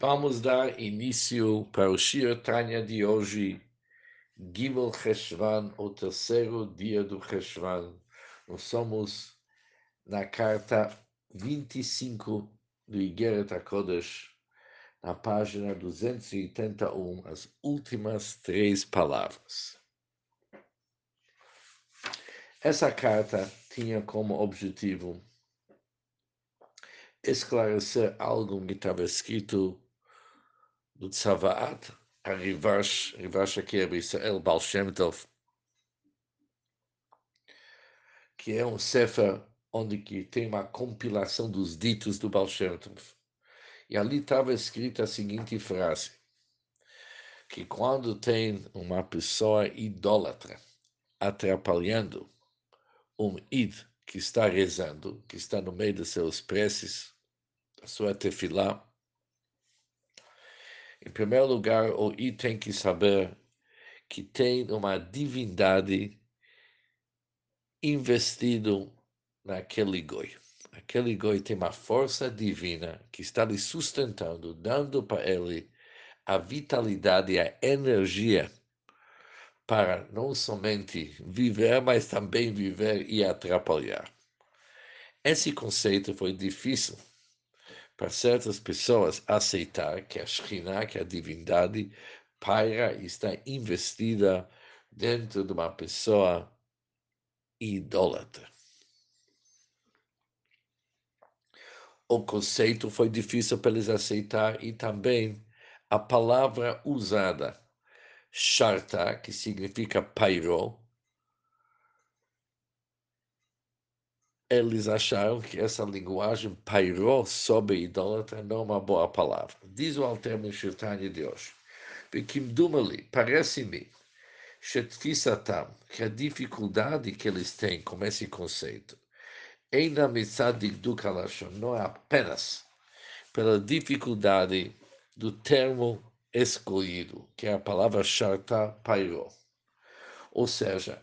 Vamos dar início para o Shir Tanya de hoje, Gimel Cheshvan, o terceiro dia do Cheshvan. Nós somos na carta 25 do Igeret HaKodesh, na página 281, as últimas três palavras. Essa carta tinha como objetivo esclarecer algo que estava escrito do Tzavaat, a Rivash, Rivash aqui é Israel Baal Shem Tov, que é um sefer onde que tem uma compilação dos ditos do Baal Shem Tov. E ali estava escrita a seguinte frase, que quando tem uma pessoa idólatra atrapalhando um id que está rezando, que está no meio dos seus preces, a sua tefilá, em primeiro lugar, o I tem que saber que tem uma divindade investido naquele goi. Aquele goi tem uma força divina que está lhe sustentando, dando para ele a vitalidade, a energia para não somente viver, mas também viver e atrapalhar. Esse conceito foi difícil para certas pessoas aceitar que a Shekhinah, que a divindade, paira e está investida dentro de uma pessoa idólatra. O conceito foi difícil para eles aceitar e também a palavra usada, sharta, que significa pairou, eles acharam que essa linguagem pairou sobre idólatra não é uma boa palavra. Diz o Alter Shirtanya de hoje. Vikimdumali, parece-me, Shetfisatam, que a dificuldade que eles têm com esse conceito, Eina Mitzadik Dukalashon, não é apenas pela dificuldade do termo escolhido, que é a palavra Sharta Pairó. Ou seja,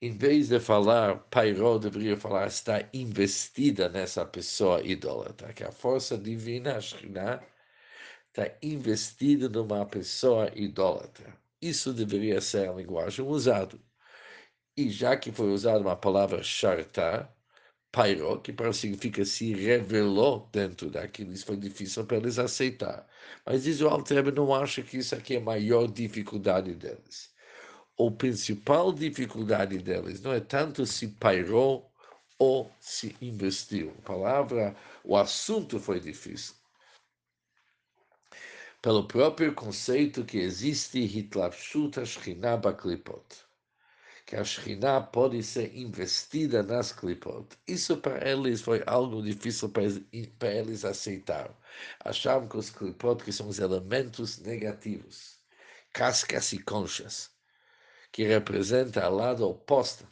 em vez de falar pairó, deveria falar está investida nessa pessoa idólatra, que a força divina, a está investida numa pessoa idólatra. Isso deveria ser a linguagem usada. E já que foi usada uma palavra chartar, pairó, que para significa se revelou dentro daquilo, isso foi difícil para eles aceitar. Mas diz o Altrebe, não acha que isso aqui é a maior dificuldade deles a principal dificuldade deles não é tanto se pairou ou se investiu. A palavra, o assunto foi difícil. Pelo próprio conceito que existe Hitlapshut Shekhinah Baklipot, que a Shekhinah pode ser investida nas klipot. Isso para eles foi algo difícil para, para eles aceitar. Achavam que os klipot que são os elementos negativos, cascas e conchas, que representa a lado oposto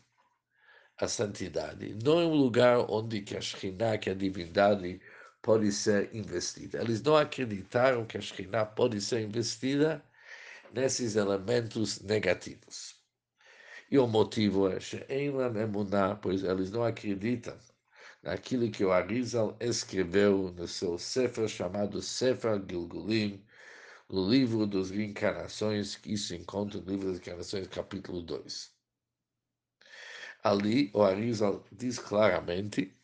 à santidade, não é um lugar onde que a Shekhinah, que a divindade, pode ser investida. Eles não acreditaram que a Shekhinah pode ser investida nesses elementos negativos. E o motivo é pois eles não acreditam naquilo que o Arizal escreveu no seu Sefer chamado Sefer Gilgulim, no livro das reencarnações, que isso encontra no livro das reencarnações, capítulo 2. Ali, o Arizal diz claramente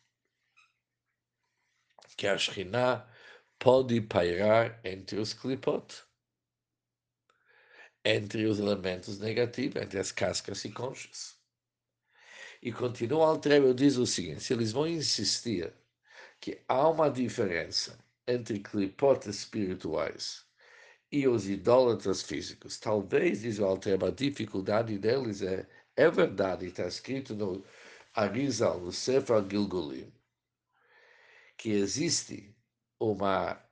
que a Shekhinah pode pairar entre os clipot, entre os elementos negativos, entre as cascas e conchas. E continua Altrebe, diz o seguinte, se eles vão insistir que há uma diferença entre clipot espirituais e os idólatras físicos. Talvez, diz o Alter, a dificuldade deles é, é verdade, está escrito no Arizal, no Sefer Gilgulim, que existe uma,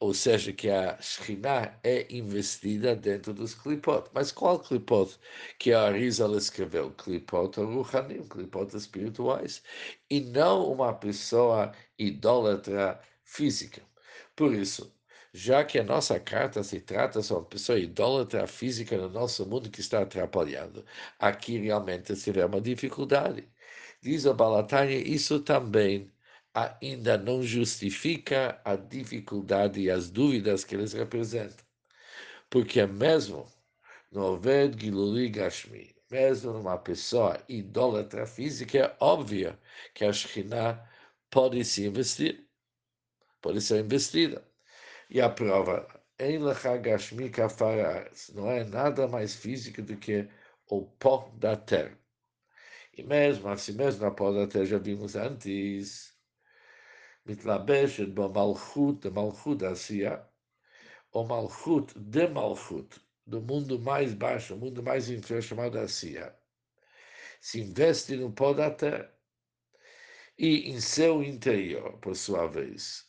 ou seja, que a Shekhinah é investida dentro dos clipot. Mas qual clipot que a Arizal escreveu? Clipot ruhanim, clipot espirituais, e não uma pessoa idólatra física. Por isso, já que a nossa carta se trata sobre pessoa idólatra física no nosso mundo que está atrapalhando. Aqui realmente se vê uma dificuldade. Diz o Balatânia, isso também ainda não justifica a dificuldade e as dúvidas que eles representam. Porque mesmo no Oved Giluli Gashmi, mesmo numa pessoa idólatra física, é óbvio que a Shekhinah pode se investir, pode ser investida. E a prova, em Gashmi não é nada mais físico do que o pó da terra. E mesmo assim, mesmo na pó da terra, já vimos antes, מתלבשת במלכות, malchut da Sia, o malchut de malchut, do mundo mais baixo, o mundo mais inferior chamado Asiya, se investe no pó da terra e em seu interior, por sua vez,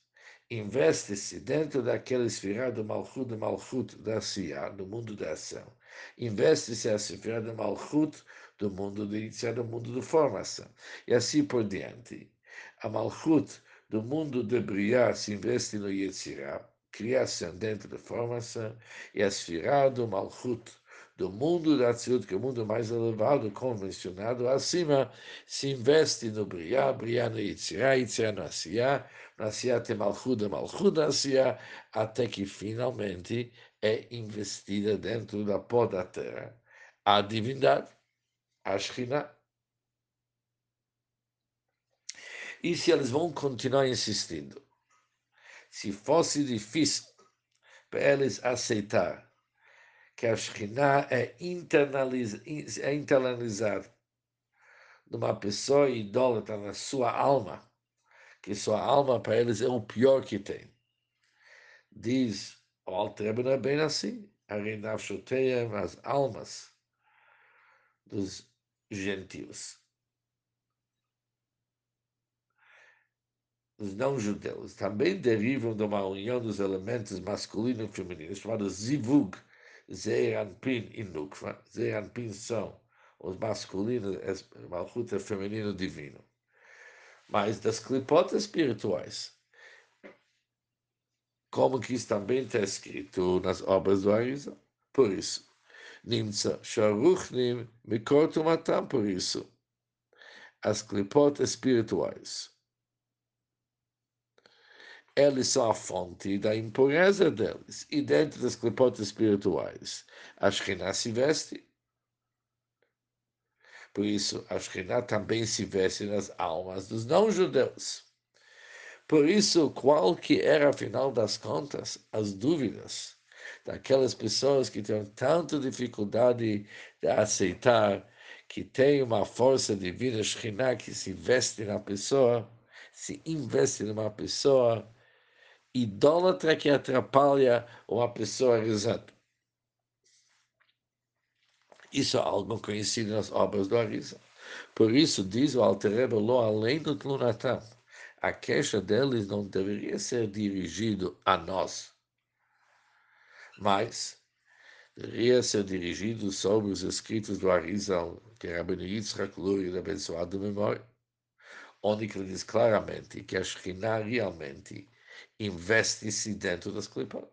investe-se dentro daquela esfera do Malchut de Malchut da Asiya, do mundo da ação. Investe-se a esfera do Malchut do mundo de Yitzhak, do mundo de formação. E assim por diante. A Malchut do mundo de Briah se investe no Yetzirah, criação dentro da formação, e a esfera do Malchut do mundo da Tzilut, que é o mundo mais elevado, convencionado, acima, se investe no Briah, Briah no Yitzirah, Yitzirah no Asiyah, no Asiyah tem Malchut, Malchut no Asiyah, até que finalmente é investida dentro da pó da terra. A divindade, a E se eles vão continuar insistindo? Se fosse difícil para eles aceitar que a Shekhinah é, internaliz, é internalizada numa pessoa idólatra na sua alma, que sua alma para eles é o pior que tem. Diz o Altrebe não é bem assim. As almas dos gentios os não-judeus também derivam de uma união dos elementos masculino e feminino, chamado zivug, Zeranpin e Nukva. Zeranpin são os masculinos, Malchut é feminino divino. Mas das clipotas espirituais, como que isso também está escrito nas obras do Arisa, por isso, Nimtza Sharuchnim Mikortumatam, por isso, as clipotas espirituais eles são a fonte da impureza deles. E dentro das clipotas espirituais, a Shekhinah se veste. Por isso, a Shekhinah também se veste nas almas dos não-judeus. Por isso, qual que era, afinal das contas, as dúvidas daquelas pessoas que têm tanta dificuldade de aceitar que tem uma força divina, Shekhinah, que se veste na pessoa, se investe numa pessoa, idólatra que atrapalha uma pessoa rezando. Isso é algo conhecido nas obras do Arisa. Por isso, diz o Altereba, lo além do Tlunatam, a queixa deles não deveria ser dirigido a nós, mas deveria ser dirigido sobre os escritos do Arizal, que é Rabino Yitzhak da abençoada memória, onde ele diz claramente que a Shekhinah realmente investe-se dentro das clipot.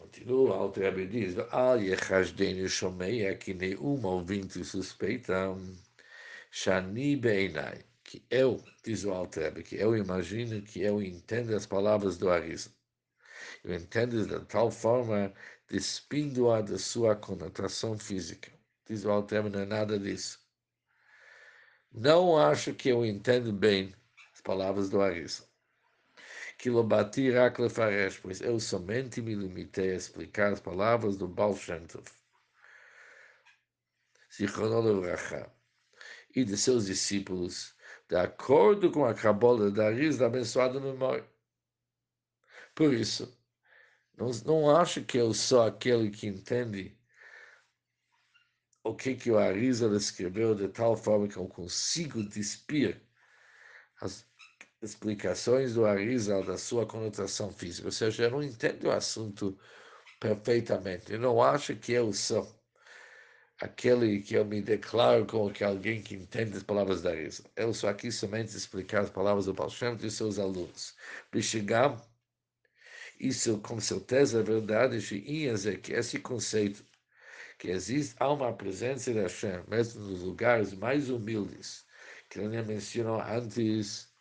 Continua, Alter diz, Al Yechashdenu Shomeia, que nenhum ouvinte suspeita, Shani Beinai, que eu, diz o Alter que eu imagino que eu entendo as palavras do Arizal. Eu entendo de tal forma, despindo-a da sua conotação física. Diz o Alter não é nada disso. Não acho que eu entendo bem palavras do Arisa. Kilobati Raklefaresh, pois eu somente me limitei a explicar as palavras do Baal Shem Tov. E de seus discípulos, de acordo com a cabola da Arisa da abençoada memória. Por isso, não, não acho que eu sou aquele que entende o que, que o Arisa escreveu de tal forma que eu consigo despir as explicações do Arizal da sua conotação física, ou seja, eu não entendo o assunto perfeitamente, eu não acho que eu sou aquele que eu me declaro como que alguém que entende as palavras da Arizal. Eu sou aqui somente explicar as palavras do Baal Shem e seus alunos. Bishigam, isso com certeza é verdade, que esse conceito que existe, há uma presença de Hashem, mesmo nos lugares mais humildes, que ele mencionou antes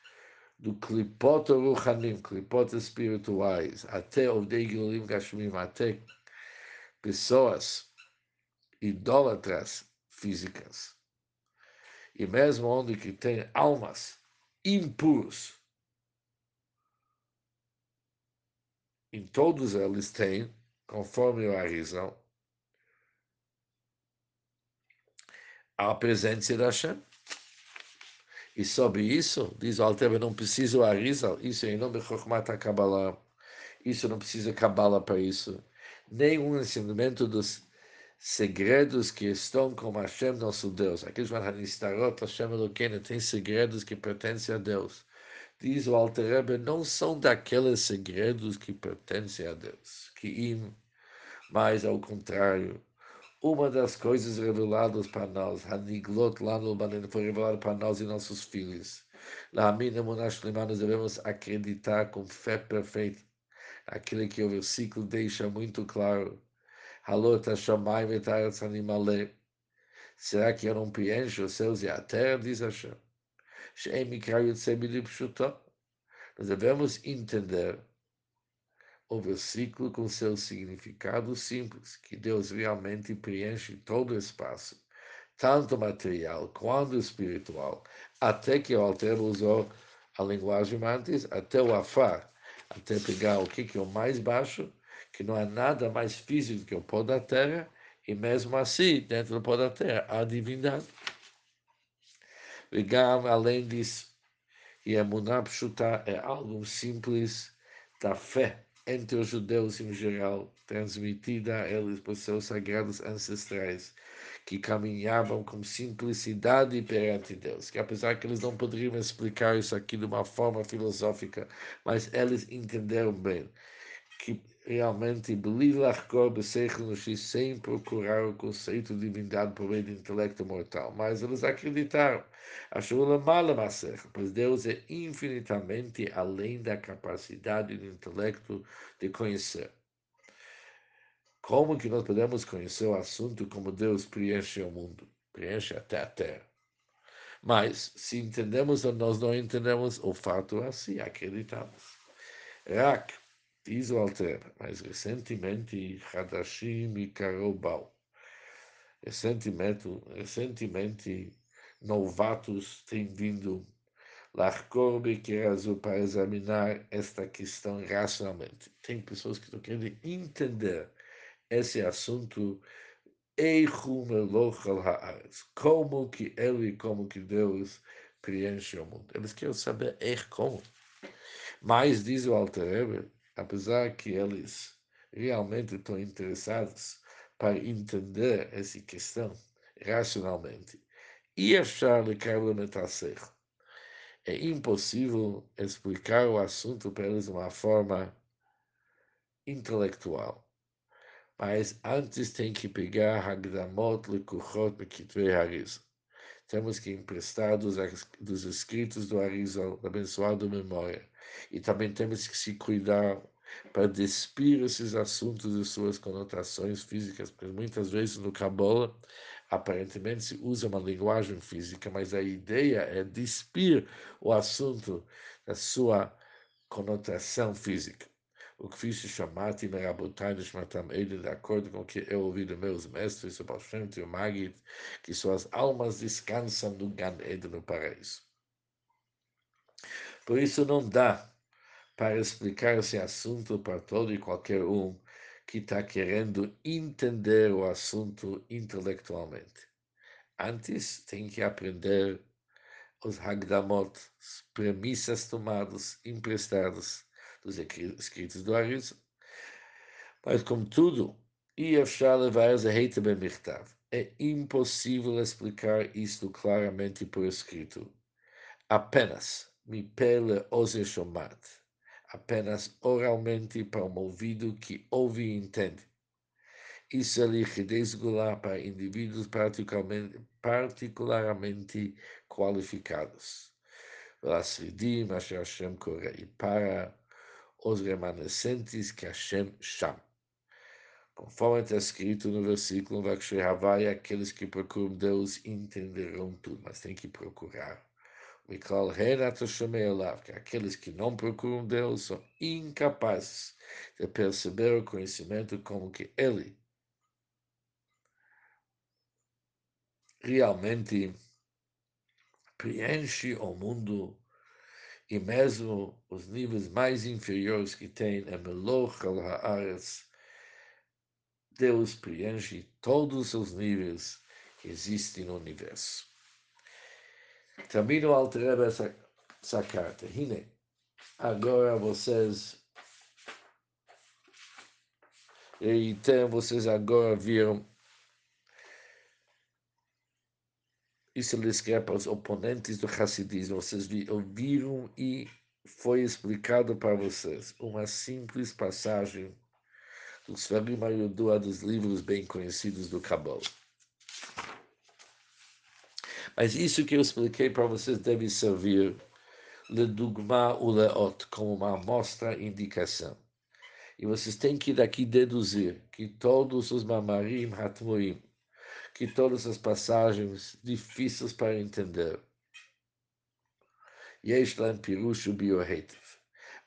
do clipot ruchanim, clipot espirituais, até o Gilulim Gashmim, até pessoas idólatras físicas. E mesmo onde que tem almas impuros, em todos eles tem, conforme o Arizal, a presença da Hashem. E sobre isso, diz o Alter, não precisa o Arizal, isso é em nome de Chokhmat Kabbalah, isso não precisa Kabbalah para isso, nem um ensinamento dos segredos que estão com Hashem, nosso Deus. Aqueles Hanistarot, Hashem Eloqueno, tem segredos que pertencem a Deus. Diz o Alter Rebbe, não são daqueles segredos que pertencem a Deus, que mas ao contrário, uma das coisas reveladas para nós, Haniglot lá no Banen, foi revelado para nós e nossos filhos. Lá, Mina Monash nós devemos acreditar com fé perfeita. Aquele que o versículo deixa muito claro. Halot Hashamai Vetaretz Animale. Será que eu não preencho os céus e a terra? Diz Hashem. Nós devemos entender o versículo com seu significado simples, que Deus realmente preenche todo o espaço, tanto material quanto espiritual, até que o Alter usou a linguagem antes, até o afar, até pegar o que, é o mais baixo, que não é nada mais físico que o pó da terra, e mesmo assim, dentro do pó da terra, há divindade. Ligam, além disso, e a Munapshuta é algo simples da fé, entre os judeus em geral, transmitida a eles por seus sagrados ancestrais, que caminhavam com simplicidade perante Deus, que apesar que eles não poderiam explicar isso aqui de uma forma filosófica, mas eles entenderam bem que realmente sem procurar o conceito de divindade por meio do intelecto mortal, mas eles acreditaram, pois Deus é infinitamente além da capacidade do intelecto de conhecer. Como que nós podemos conhecer o assunto como Deus preenche o mundo, preenche até a terra? Mas, se entendemos ou nós não entendemos, o fato é assim, acreditamos. Rak, Diz o Alter, mas recentemente Hadashim e Karobal. Recentemente, novatos têm vindo Larcor azul para examinar esta questão racionalmente. Tem pessoas que estão querendo entender esse assunto como que ele, como que Deus preenche o mundo. Eles querem saber como. Mas, diz o Alter apesar que eles realmente estão interessados para entender essa questão racionalmente, e achar é impossível explicar o assunto para eles de uma forma intelectual. Mas antes tem que pegar Hagdamot Lekuchot Mekitvei Harizal. Temos que emprestar dos, dos escritos do Arizal, da abençoada memória. E também temos que se cuidar para despir esses assuntos e suas conotações físicas, porque muitas vezes no Kabbalah aparentemente se usa uma linguagem física, mas a ideia é despir o assunto da sua conotação física. O que fiz chamar Timerabotai Nishmatam ele de acordo com o que eu ouvi dos meus mestres, o Baal e o Magid, que suas almas descansam no Gan Eden, no paraíso. Por isso não dá para explicar esse assunto para todo e qualquer um que está querendo entender o assunto intelectualmente. Antes, tem que aprender os Hagdamot, as premissas tomadas, emprestadas dos escritos do Arizal. Mas, contudo, é impossível explicar isto claramente por escrito. Apenas, mi pele ose shomat apenas oralmente para um ouvido que ouve e entende. Isso liquidez gular para indivíduos particularmente, particularmente qualificados. E para os remanescentes que Hashem chama. Conforme está escrito no versículo, aqueles que procuram Deus entenderão tudo, mas tem que procurar Mikol que aqueles que não procuram Deus são incapazes de perceber o conhecimento como que Ele realmente preenche o mundo e mesmo os níveis mais inferiores que tem em Meloch Haaretz, Deus preenche todos os níveis que existem no universo. Termino alterando essa, essa carta. Hine, agora vocês. Então, vocês agora viram. Isso ele escreve para os oponentes do Hassidismo. Vocês ouviram e foi explicado para vocês uma simples passagem dos Sfarim Ayudua dos livros bem conhecidos do Kabbalah. Mas isso que eu expliquei para vocês deve servir Ledugma Uleot como uma amostra indicação. E vocês têm que daqui deduzir que todos os mamarim hatmuim, que todas as passagens difíceis para entender, Yesh Lam Pirushu Biohetiv,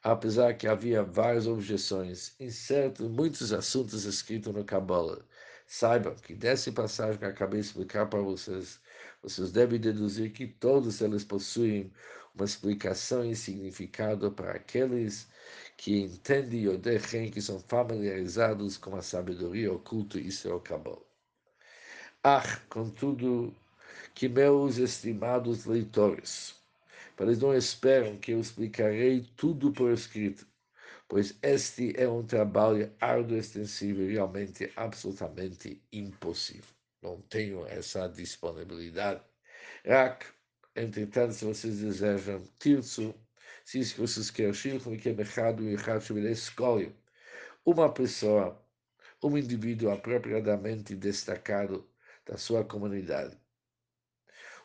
apesar que havia várias objeções em certos, muitos assuntos escritos no Kabbalah, saibam que dessa passagem que acabei de explicar para vocês, vocês devem deduzir que todos eles possuem uma explicação e significado para aqueles que entendem o Dechen, que são familiarizados com a sabedoria oculta e seu cabal. Ah, contudo, que meus estimados leitores, eles não esperam que eu explicarei tudo por escrito, pois este é um trabalho árduo, extensivo e realmente absolutamente impossível não tenho essa disponibilidade. Rak, entretanto, se vocês desejam, tirso, se isso que vocês querem, shilchum que errado e errado escolhe uma pessoa, um indivíduo apropriadamente destacado da sua comunidade.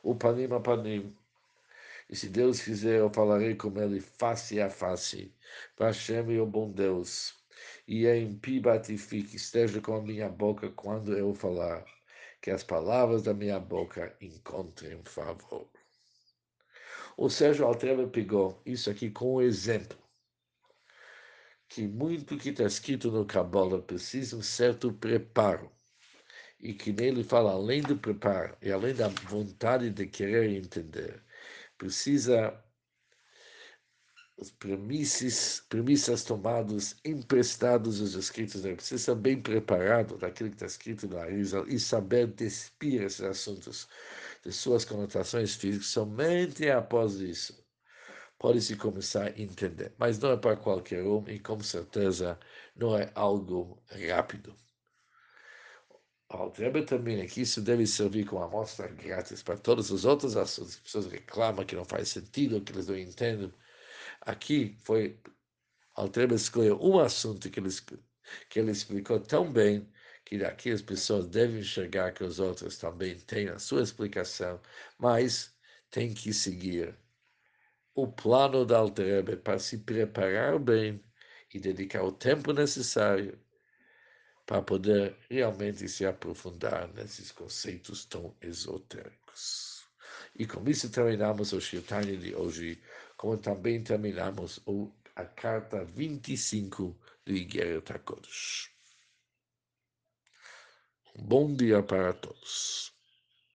O panim a panim, e se Deus quiser, eu falarei com ele face a face. Hashem, o bom Deus, e em Pibatifique, esteja com a minha boca quando eu falar que as palavras da minha boca encontrem favor. O Sérgio Altreva pegou isso aqui como um exemplo, que muito que está escrito no Kabbalah precisa um certo preparo, e que nele fala, além do preparo e além da vontade de querer entender, precisa as premissas, premissas tomadas emprestados dos escritos da precisa ser bem preparado daquilo que está escrito na Arizal e saber despir esses assuntos de suas conotações físicas somente após isso pode-se começar a entender. Mas não é para qualquer um e com certeza não é algo rápido. Altrebe também aqui isso deve servir como amostra grátis para todos os outros assuntos. As pessoas reclamam que não faz sentido, que eles não entendem. Aqui foi, Altreba escolheu um assunto que ele, que ele explicou tão bem que daqui as pessoas devem enxergar que os outros também têm a sua explicação, mas tem que seguir o plano da Alterebe para se preparar bem e dedicar o tempo necessário para poder realmente se aprofundar nesses conceitos tão esotéricos. E com isso terminamos o Shirtanya de hoje como também terminamos a carta 25 do Igeret HaKodesh. Bom dia para todos.